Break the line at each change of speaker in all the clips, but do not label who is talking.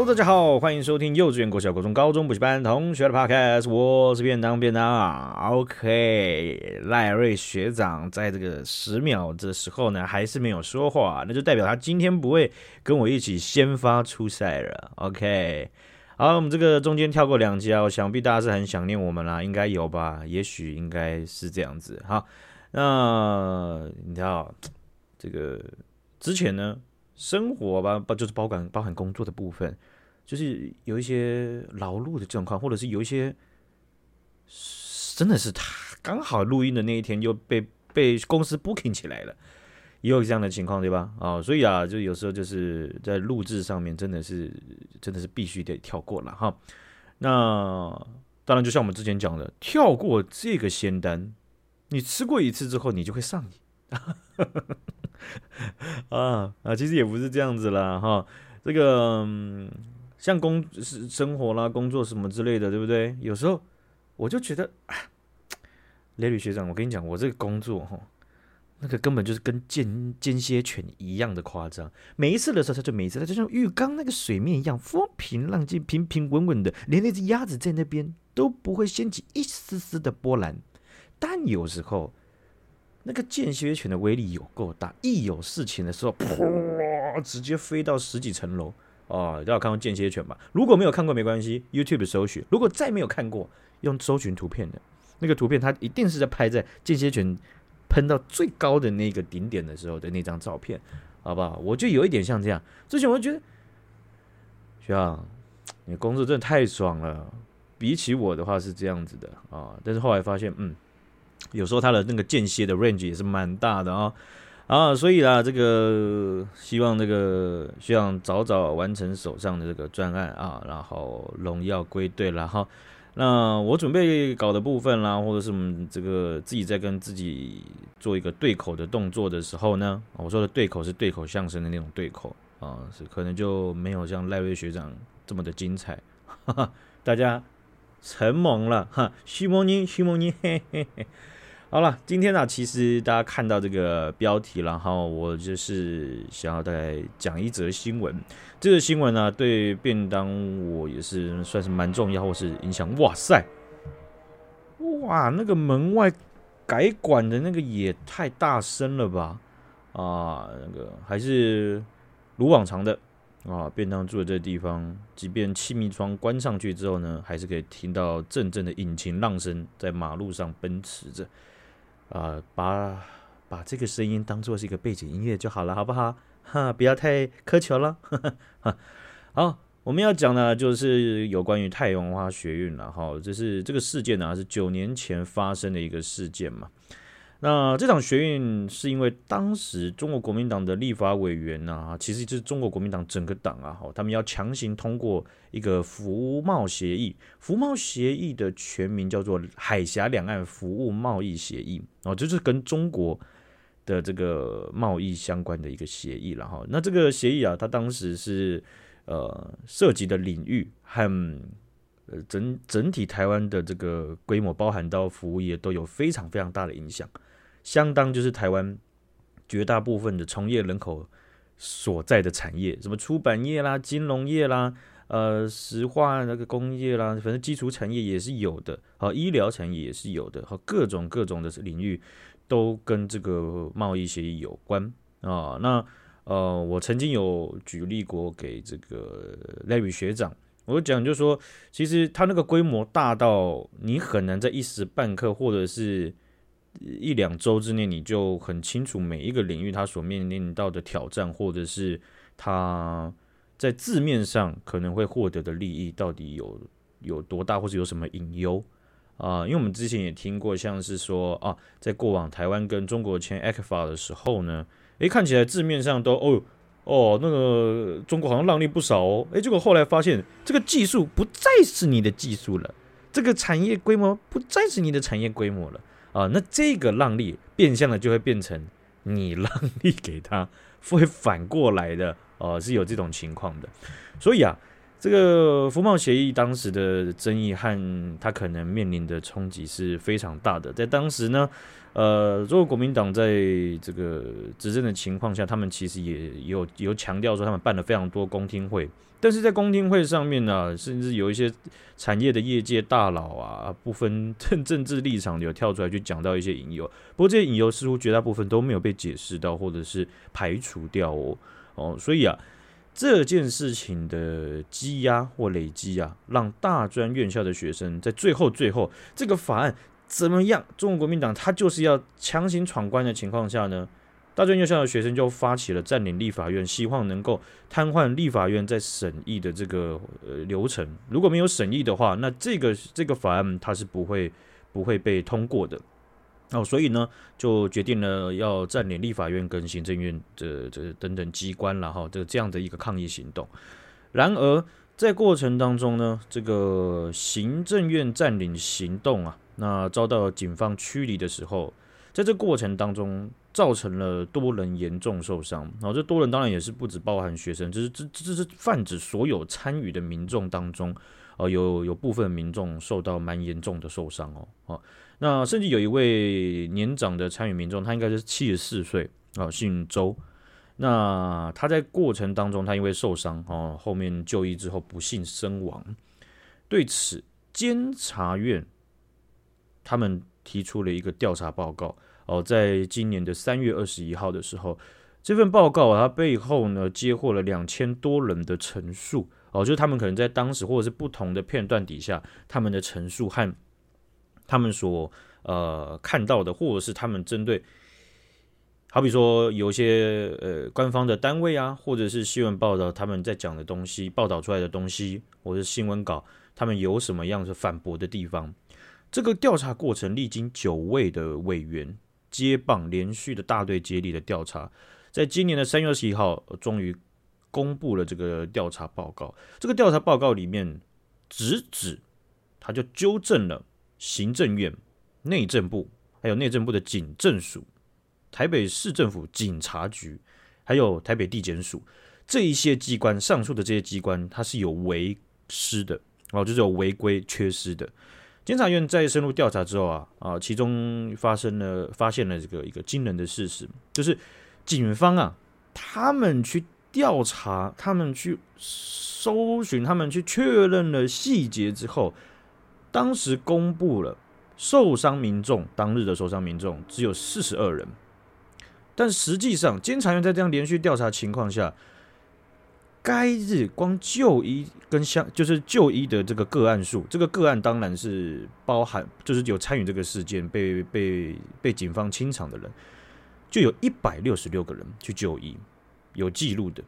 Hello，大家好，欢迎收听幼稚园、国小、国中、高中补习班同学的 Podcast，我是便当便当啊。OK，赖瑞学长在这个十秒的时候呢，还是没有说话，那就代表他今天不会跟我一起先发出赛了。OK，好，我们这个中间跳过两集啊，我想必大家是很想念我们啦，应该有吧？也许应该是这样子。好，那你知道这个之前呢？生活吧，不就是包含包含工作的部分，就是有一些劳碌的状况，或者是有一些真的是他刚好录音的那一天又被被公司 booking 起来了，也有这样的情况，对吧？啊、哦，所以啊，就有时候就是在录制上面真的是真的是必须得跳过了哈。那当然，就像我们之前讲的，跳过这个仙丹，你吃过一次之后，你就会上瘾。啊啊，其实也不是这样子啦，哈，这个、像工是生活啦、工作什么之类的，对不对？有时候我就觉得，雷旅学长，我跟你讲，我这个工作哈，那个根本就是跟间间歇犬一样的夸张。每一次的时候，它就每一次，它就像浴缸那个水面一样，风平浪静，平平稳稳的，连那只鸭子在那边都不会掀起一丝丝的波澜。但有时候。那个间歇泉的威力有够大，一有事情的时候，噗，直接飞到十几层楼哦！大家有看过间歇犬吧？如果没有看过没关系，YouTube 搜寻。如果再没有看过，用搜寻图片的那个图片，它一定是在拍在间歇犬喷到最高的那个顶点的时候的那张照片，好不好？我就有一点像这样。之前我就觉得，学长，你工作真的太爽了。比起我的话是这样子的啊，但是后来发现，嗯。有时候它的那个间歇的 range 也是蛮大的啊，啊，所以啦，这个希望这个希望早早完成手上的这个专案啊，然后荣耀归队了哈。那我准备搞的部分啦，或者是我们这个自己在跟自己做一个对口的动作的时候呢，我说的对口是对口相声的那种对口啊，是可能就没有像赖瑞学长这么的精彩，哈哈，大家承蒙了哈，许梦妮，许梦妮，嘿嘿嘿。好了，今天呢、其实大家看到这个标题，然后我就是想要再讲一则新闻。这个新闻呢、啊，对便当我也是算是蛮重要，或是影响。哇塞，哇，那个门外改管的那个也太大声了吧！啊，那个还是如往常的啊，便当住的这地方，即便气密窗关上去之后呢，还是可以听到阵阵的引擎浪声在马路上奔驰着。啊、呃，把把这个声音当做是一个背景音乐就好了，好不好？哈，不要太苛求了。哈，好，我们要讲的，就是有关于太阳花学运了。哈，这是这个事件呢，是九年前发生的一个事件嘛。那这场学运是因为当时中国国民党的立法委员啊，其实就是中国国民党整个党啊，他们要强行通过一个服贸协议。服贸协议的全名叫做海峡两岸服务贸易协议，哦，就是跟中国的这个贸易相关的一个协议了哈。那这个协议啊，它当时是呃涉及的领域和呃整整体台湾的这个规模，包含到服务业都有非常非常大的影响。相当就是台湾绝大部分的从业人口所在的产业，什么出版业啦、金融业啦、呃石化那个工业啦，反正基础产业也是有的，好，医疗产业也是有的，好，各种各种的领域都跟这个贸易协议有关啊。那呃，我曾经有举例过给这个 Larry 学长，我讲就是说，其实它那个规模大到你很难在一时半刻或者是一两周之内，你就很清楚每一个领域它所面临到的挑战，或者是它在字面上可能会获得的利益到底有有多大，或者有什么隐忧啊？因为我们之前也听过，像是说啊，在过往台湾跟中国签 ECFA 的时候呢，诶，看起来字面上都哦哦，那个中国好像让利不少哦，诶，结果后来发现这个技术不再是你的技术了，这个产业规模不再是你的产业规模了。啊，那这个让利变相的就会变成你让利给他，会反过来的，呃，是有这种情况的。所以啊，这个服贸协议当时的争议和它可能面临的冲击是非常大的。在当时呢，呃，如果国民党在这个执政的情况下，他们其实也有有强调说，他们办了非常多公听会。但是在公听会上面呢、甚至有一些产业的业界大佬啊，不分政政治立场，有跳出来去讲到一些引诱。不过这些引诱似乎绝大部分都没有被解释到，或者是排除掉哦。哦，所以啊，这件事情的积压或累积啊，让大专院校的学生在最后最后这个法案怎么样？中国国民党他就是要强行闯关的情况下呢？大专院校的学生就发起了占领立法院，希望能够瘫痪立法院在审议的这个呃流程。如果没有审议的话，那这个这个法案它是不会不会被通过的。哦，所以呢，就决定了要占领立法院跟行政院的这等等机关了哈，这这样的一个抗议行动。然而在过程当中呢，这个行政院占领行动啊，那遭到警方驱离的时候，在这过程当中。造成了多人严重受伤，然后这多人当然也是不只包含学生，这是这这是泛指所有参与的民众当中，呃，有有部分民众受到蛮严重的受伤哦，哦，那甚至有一位年长的参与民众，他应该是七十四岁啊，姓周，那他在过程当中，他因为受伤哦，后面就医之后不幸身亡，对此监察院他们提出了一个调查报告。哦，在今年的三月二十一号的时候，这份报告啊，它背后呢接获了两千多人的陈述。哦，就是他们可能在当时或者是不同的片段底下，他们的陈述和他们所呃看到的，或者是他们针对，好比说有些呃官方的单位啊，或者是新闻报道他们在讲的东西，报道出来的东西，或者是新闻稿，他们有什么样的反驳的地方？这个调查过程历经九位的委员。接棒连续的大队接力的调查，在今年的三月二十一号，终于公布了这个调查报告。这个调查报告里面直指，他就纠正了行政院、内政部，还有内政部的警政署、台北市政府警察局，还有台北地检署这一些机关，上述的这些机关，它是有违失的哦，就是有违规缺失的。监察院在深入调查之后啊啊，其中发生了发现了这个一个惊人的事实，就是警方啊，他们去调查，他们去搜寻，他们去确认了细节之后，当时公布了受伤民众当日的受伤民众只有四十二人，但实际上监察院在这样连续调查情况下。该日光就医跟相就是就医的这个个案数，这个个案当然是包含就是有参与这个事件被被被警方清场的人，就有一百六十六个人去就医，有记录的，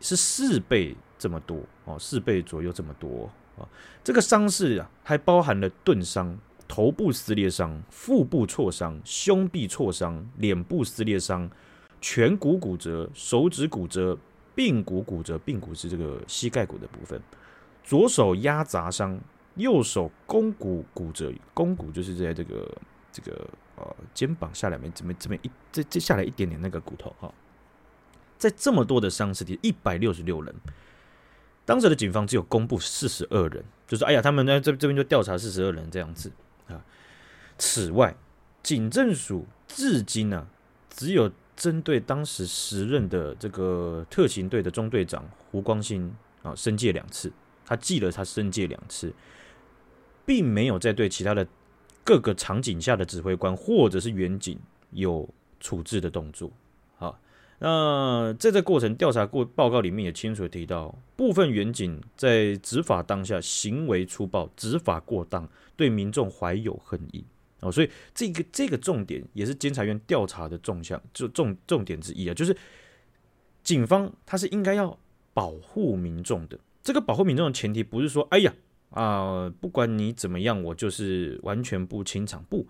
是四倍这么多哦，四倍左右这么多啊。这个伤势啊，还包含了钝伤、头部撕裂伤、腹部挫伤、胸壁挫伤、脸部撕裂伤、颧骨骨折、手指骨折。髌骨骨折，髌骨是这个膝盖骨的部分。左手压砸伤，右手肱骨骨折。肱骨就是在这个这个呃肩膀下来面这么这么一这这下来一点点那个骨头哈。在这么多的伤势里，一百六十六人，当时的警方只有公布四十二人，就是哎呀，他们在这这边就调查四十二人这样子啊。此外，警政署至今呢、啊，只有。针对当时时任的这个特勤队的中队长胡光兴啊，申诫两次，他记了他申诫两次，并没有再对其他的各个场景下的指挥官或者是远景有处置的动作。好，那在这过程调查过报告里面也清楚提到，部分远景在执法当下行为粗暴，执法过当，对民众怀有恨意。哦，所以这个这个重点也是监察院调查的重项，就重重点之一啊，就是警方他是应该要保护民众的。这个保护民众的前提不是说，哎呀啊、不管你怎么样，我就是完全不清场。不，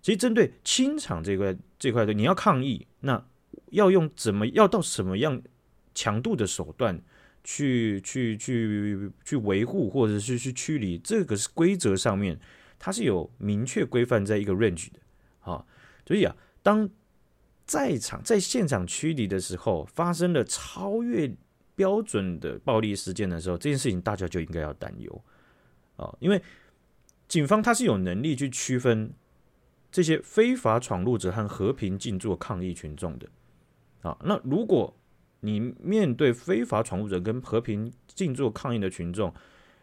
其实针对清场这块这块的，你要抗议，那要用怎么要到什么样强度的手段去去去去维护，或者是去驱离，这个是规则上面。它是有明确规范在一个 range 的，啊，所以啊，当在场在现场驱离的时候发生了超越标准的暴力事件的时候，这件事情大家就应该要担忧啊，因为警方他是有能力去区分这些非法闯入者和和平静坐抗议群众的啊。那如果你面对非法闯入者跟和平静坐抗议的群众，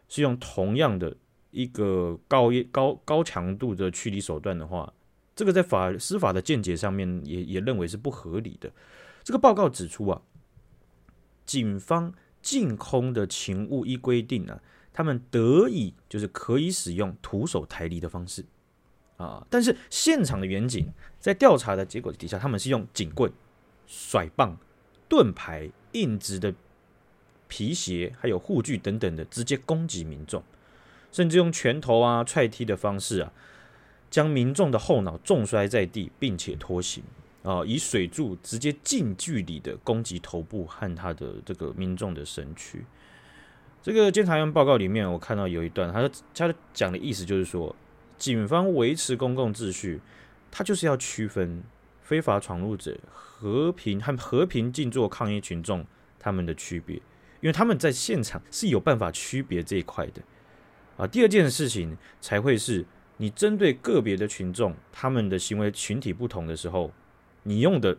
是用同样的一个高高高强度的驱离手段的话，这个在法司法的见解上面也也认为是不合理的。这个报告指出啊，警方禁空的勤务依规定、啊，他们得以就是可以使用徒手抬离的方式啊，但是现场的员警在调查的结果底下，他们是用警棍、甩棒、盾牌、硬质的皮鞋，还有护具等等的直接攻击民众，甚至用拳头啊、踹踢的方式啊。将民众的后脑重摔在地，并且拖行啊，以水柱直接近距离的攻击头部和他的这个民众的身躯。这个监察院报告里面，我看到有一段，他他讲的意思就是说，警方维持公共秩序，他就是要区分非法闯入者、和平和和平静坐抗议群众他们的区别，因为他们在现场是有办法区别这一块的啊。第二件事情才会是。你针对个别的群众，他们的行为群体不同的时候，你用的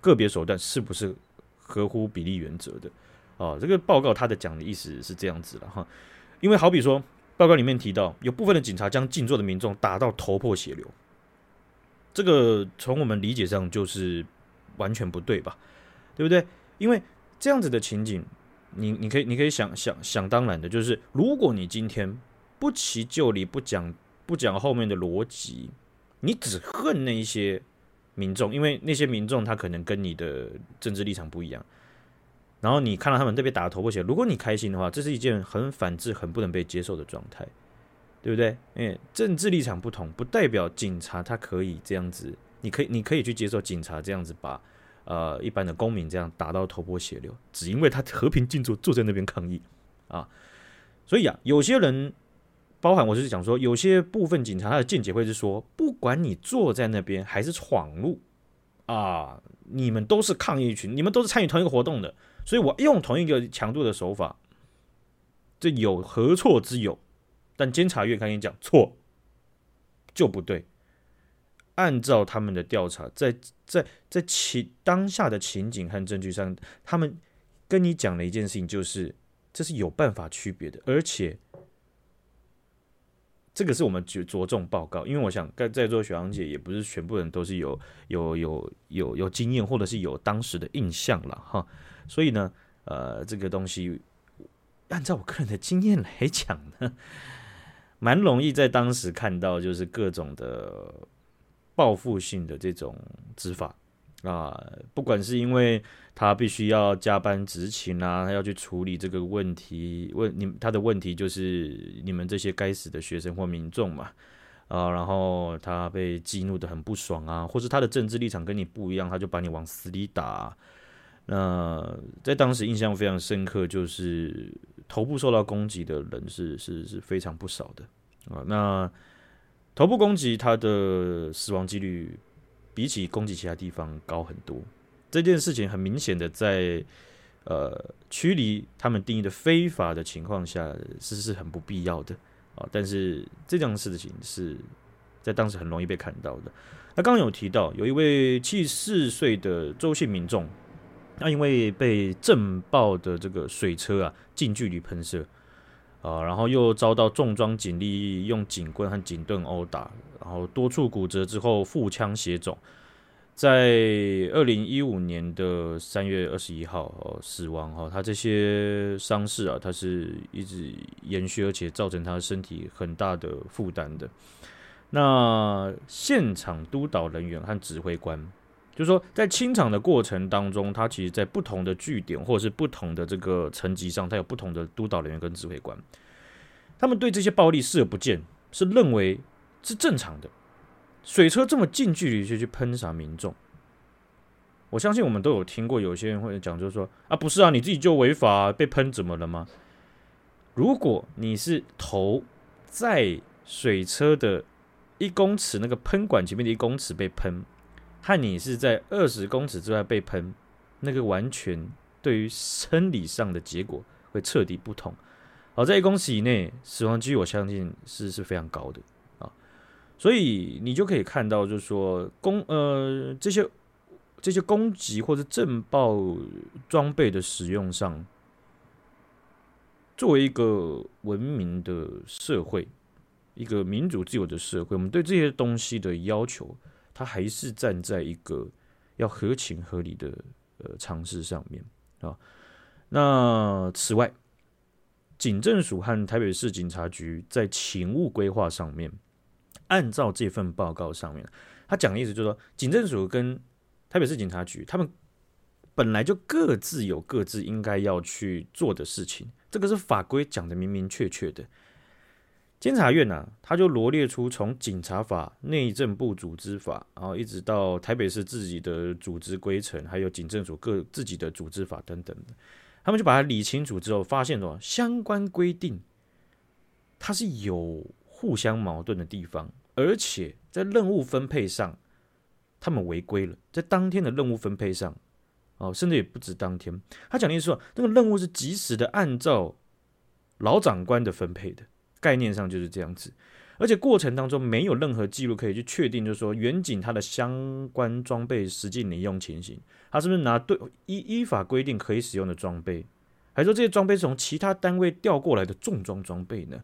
个别手段是不是合乎比例原则的？哦，这个报告他的讲的意思是这样子了哈。因为好比说，报告里面提到有部分的警察将静坐的民众打到头破血流，这个从我们理解上就是完全不对吧？对不对？因为这样子的情景，你你可以你可以想想想当然的，就是如果你今天不期就理不讲。不讲后面的逻辑，你只恨那一些民众，因为那些民众他可能跟你的政治立场不一样。然后你看到他们这边打的头破血流，如果你开心的话，这是一件很反制、很不能被接受的状态，对不对？因为政治立场不同，不代表警察他可以这样子，你可以你可以去接受警察这样子把呃一般的公民这样打到头破血流，只因为他和平静坐坐在那边抗议啊。所以啊，有些人。包含我就是讲说，有些部分警察他的见解会是说，不管你坐在那边还是闯入啊，你们都是抗议群，你们都是参与同一个活动的，所以我用同一个强度的手法，这有何错之有？但监察院跟你讲错就不对，按照他们的调查，在在在情当下的情景和证据上，他们跟你讲了一件事情，就是这是有办法区别的，而且。这个是我们着着重报告，因为我想在在座学长姐也不是全部人都是有有有有有经验，或者是有当时的印象了哈，所以呢，呃，这个东西按照我个人的经验来讲呢，蛮容易在当时看到就是各种的报复性的这种执法。啊，不管是因为他必须要加班执勤啊，他要去处理这个问题，问你他的问题就是你们这些该死的学生或民众嘛，啊，然后他被激怒的很不爽啊，或是他的政治立场跟你不一样，他就把你往死里打。那在当时印象非常深刻，就是头部受到攻击的人是是是非常不少的啊。那头部攻击他的死亡几率。比起攻击其他地方高很多，这件事情很明显的在呃驱离他们定义的非法的情况下是是很不必要的啊。但是这样事情是在当时很容易被看到的。那刚刚有提到有一位七十四岁的周姓民众，他因为被震爆的这个水车啊近距离喷射啊，然后又遭到重装警力用警棍和警盾殴打。然后多处骨折之后，腹腔血肿，在二零一五年的三月二十一号哦死亡哈。他这些伤势啊，他是一直延续，而且造成他身体很大的负担的。那现场督导人员和指挥官，就是说在清场的过程当中，他其实在不同的据点或者是不同的这个层级上，他有不同的督导人员跟指挥官，他们对这些暴力视而不见，是认为。是正常的，水车这么近距离就去喷洒民众，我相信我们都有听过，有些人会讲，就是说啊，不是啊，你自己就违法，被喷怎么了吗？如果你是头在水车的一公尺那个喷管前面的一公尺被喷，和你是在二十公尺之外被喷，那个完全对于生理上的结果会彻底不同。好，在一公尺以内，死亡几率我相信是是非常高的啊。所以你就可以看到，就是说攻呃这些这些攻击或者震爆装备的使用上，作为一个文明的社会，一个民主自由的社会，我们对这些东西的要求，他还是站在一个要合情合理的呃尝试上面啊。那此外，警政署和台北市警察局在勤务规划上面，按照这份报告上面，他讲的意思就是说，警政署跟台北市警察局他们本来就各自有各自应该要去做的事情，这个是法规讲的明明确确的。监察院呢、啊，他就罗列出从警察法、内政部组织法，然后一直到台北市自己的组织规程，还有警政署各自己的组织法等等。他们就把它理清楚之后，发现说相关规定它是有互相矛盾的地方，而且在任务分配上，他们违规了。在当天的任务分配上，哦，甚至也不止当天。他讲的意思说，那个任务是及时的按照老长官的分配的概念上就是这样子。而且过程当中没有任何记录可以去确定，就是说远景他的相关装备实际领用情形，他是不是拿对依依法规定可以使用的装备，还是说这些装备是从其他单位调过来的重装装备呢？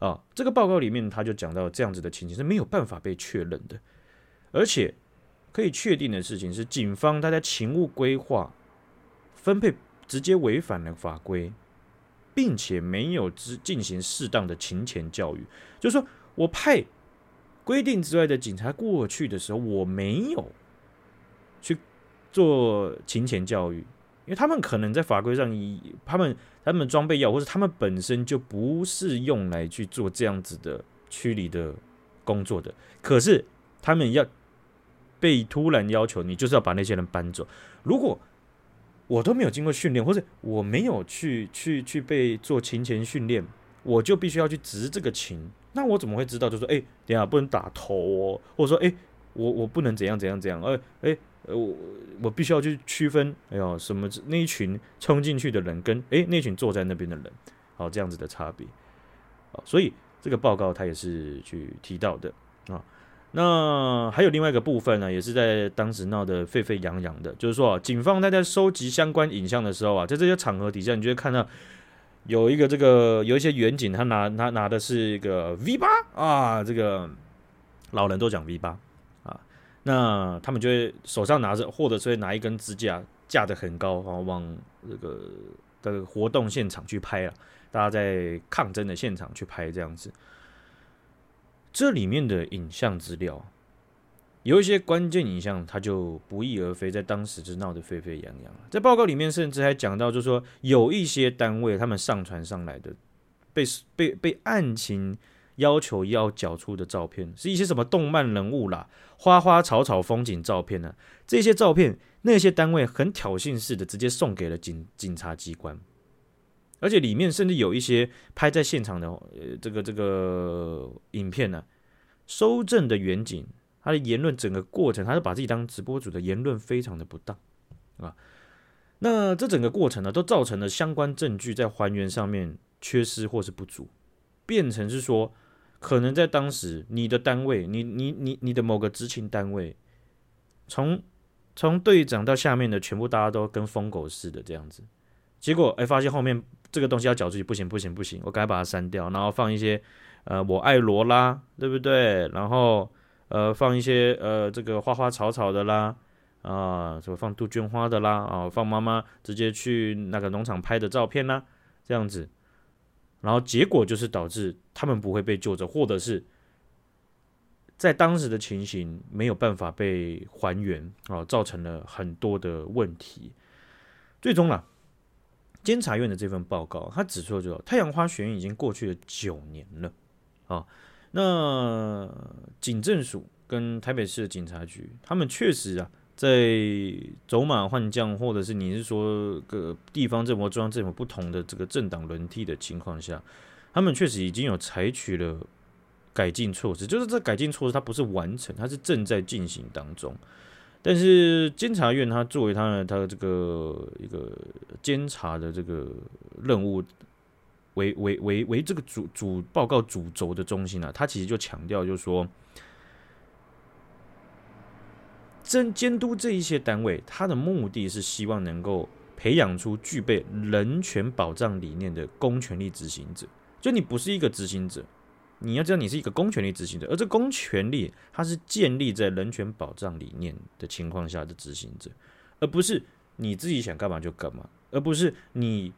啊，这个报告里面他就讲到这样子的情形是没有办法被确认的，而且可以确定的事情是，警方他在勤务规划分配直接违反了法规，并且没有之进行适当的勤前教育，就是说。我派规定之外的警察过去的时候，我没有去做勤前教育，因为他们可能在法规上，以他们他们装备要，或者他们本身就不是用来去做这样子的驱离的工作的。可是他们要被突然要求，你就是要把那些人搬走。如果我都没有经过训练，或者我没有去去去被做琴前训练，我就必须要去执这个琴。那我怎么会知道？就说，哎、欸，等下不能打头哦，或者说，哎、我我不能怎样怎样怎样，哎、欸、哎、我我必须要去区分，哎呦，什么那一群冲进去的人跟哎、那群坐在那边的人，好这样子的差别，啊，所以这个报告他也是去提到的啊。那还有另外一个部分呢，也是在当时闹得沸沸扬扬的，就是说，警方他在收集相关影像的时候啊，在这些场合底下，你就会看到。有一个这个有一些远景，他拿他拿的是一个 V 八啊，这个老人都讲 V 八啊，那他们就会手上拿着，或者是会拿一根支架架得很高，然后往这个的活动现场去拍了，大家在抗争的现场去拍这样子，这里面的影像资料。有一些关键影像，它就不翼而飞，在当时就闹得沸沸扬扬。在报告里面，甚至还讲到，就是说有一些单位他们上传上来的被被被案情要求要缴出的照片，是一些什么动漫人物啦、花花草草风景照片呢、啊？这些照片，那些单位很挑衅似的直接送给了警警察机关，而且里面甚至有一些拍在现场的呃这个这个影片呢、啊，收证的远景。他的言论整个过程，他是把自己当直播主的言论非常的不当啊。那这整个过程呢，都造成了相关证据在还原上面缺失或是不足，变成是说，可能在当时你的单位，你你你你的某个执勤单位，从从队长到下面的全部大家都跟疯狗似的这样子，结果哎发现后面这个东西要缴出去，不行不行不行，我赶快把它删掉，然后放一些呃我爱罗拉，对不对？然后。呃，放一些呃，这个花花草草的啦，啊，什么放杜鹃花的啦，啊，放妈妈直接去那个农场拍的照片啦，这样子，然后结果就是导致他们不会被救着，或者是在当时的情形没有办法被还原啊，造成了很多的问题。最终呢，监察院的这份报告，他指出就太阳花学运已经过去了九年了啊。那警政署跟台北市的警察局，他们确实啊，在走马换将，或者是你是说个地方政府、中央政府不同的这个政党轮替的情况下，他们确实已经有采取了改进措施。就是这改进措施，它不是完成，它是正在进行当中。但是监察院它作为它的它的这个一个监察的这个任务为为为为这个主主报告主轴的中心呢、啊，它其实就强调就是说，监监督这一些单位，它的目的是希望能够培养出具备人权保障理念的公权力执行者。就你不是一个执行者。你要知道，你是一个公权力执行者，而这公权力它是建立在人权保障理念的情况下的执行者，而不是你自己想干嘛就干嘛，而不是你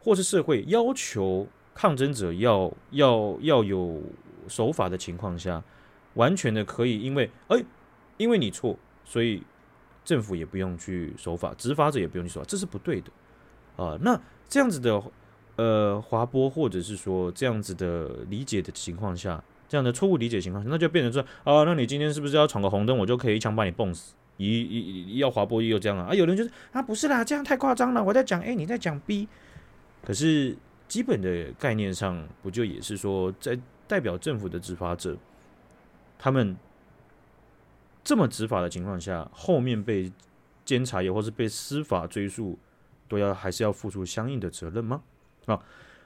或是社会要求抗争者要要要有守法的情况下，完全的可以因为哎，因为你错，所以政府也不用去守法，执法者也不用去守法，这是不对的啊。那这样子的。呃，滑坡或者是说这样子的理解的情况下，这样的错误理解情况下，那就变成说啊，那你今天是不是要闯个红灯，我就可以一枪把你蹦死？一一要滑坡也有这样啊？啊，有人就是啊，不是啦，这样太夸张了。我在讲 A，你在讲 B，可是基本的概念上，不就也是说，在代表政府的执法者，他们这么执法的情况下，后面被监察也或是被司法追诉，都要还是要付出相应的责任吗？啊，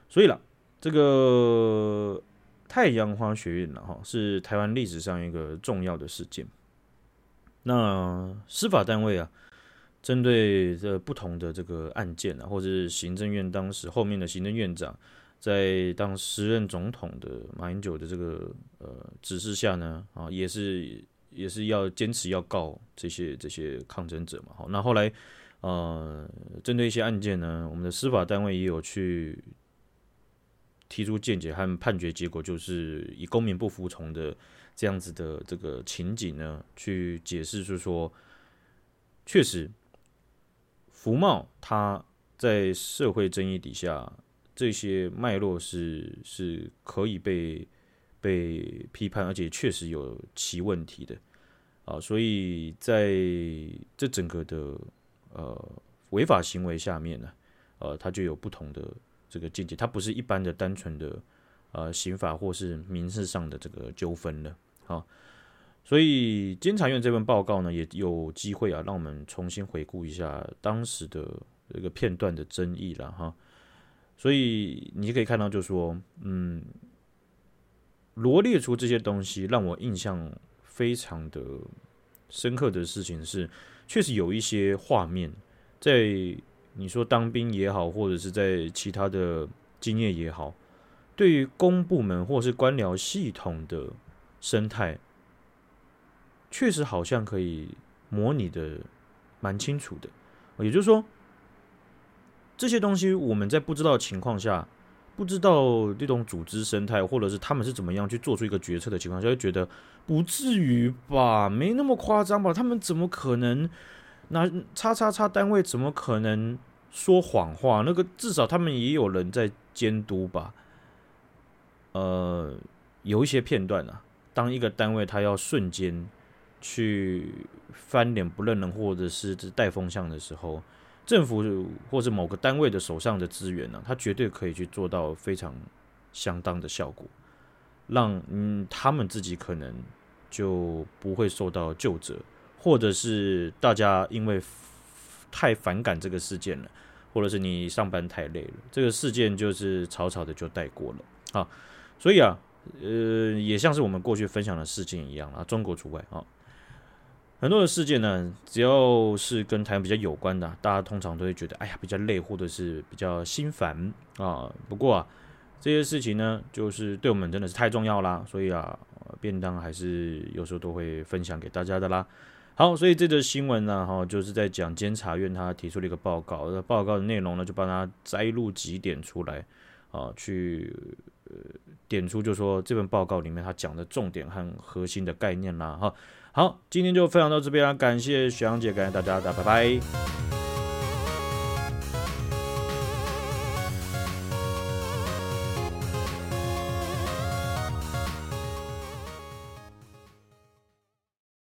所以了，这个太阳花学运了哈，是台湾历史上一个重要的事件。那司法单位啊，针对这不同的这个案件啊，或者是行政院当时后面的行政院长，在当时任总统的马英九的这个呃指示下呢，啊，也是也是要坚持要告这些这些抗争者嘛。好，那后来。呃，针对一些案件呢，我们的司法单位也有去提出见解和判决结果，就是以公民不服从的这样子的这个情景呢，去解释，就是说，确实，福茂他在社会争议底下，这些脉络是是可以被被批判，而且确实有其问题的啊，所以在这整个的。呃，违法行为下面呢，呃，它就有不同的这个见解，它不是一般的单纯的呃刑法或是民事上的这个纠纷了，好，所以监察院这份报告呢，也有机会啊，让我们重新回顾一下当时的这个片段的争议了哈，所以你可以看到，就说，嗯，罗列出这些东西，让我印象非常的深刻的事情是。确实有一些画面，在你说当兵也好，或者是在其他的经验也好，对于公部门或是官僚系统的生态，确实好像可以模拟的蛮清楚的。也就是说，这些东西我们在不知道情况下，不知道这种组织生态，或者是他们是怎么样去做出一个决策的情况下，就觉得不至于吧，没那么夸张吧？他们怎么可能？那叉叉叉单位怎么可能说谎话？那个至少他们也有人在监督吧？呃，有一些片段啊，当一个单位他要瞬间去翻脸不认人，或者是带风向的时候。政府或者某个单位的手上的资源呢，他绝对可以去做到非常相当的效果，让嗯他们自己可能就不会受到究责，或者是大家因为太反感这个事件了，或者是你上班太累了，这个事件就是草草的就带过了啊。所以啊，呃，也像是我们过去分享的事件一样啊，中国除外啊。很多的事件呢，只要是跟台湾比较有关的，大家通常都会觉得，哎呀，比较累，或者是比较心烦啊。不过啊，这些事情呢，就是对我们真的是太重要啦，所以啊，便当还是有时候都会分享给大家的啦。好，所以这则新闻呢，哈，就是在讲监察院他提出了一个报告，那报告的内容呢，就帮他摘录几点出来啊，去呃点出，就说这份报告里面他讲的重点和核心的概念啦，哈。好，今天就分享到这边了，感谢雪阳姐，感谢大家的，拜拜。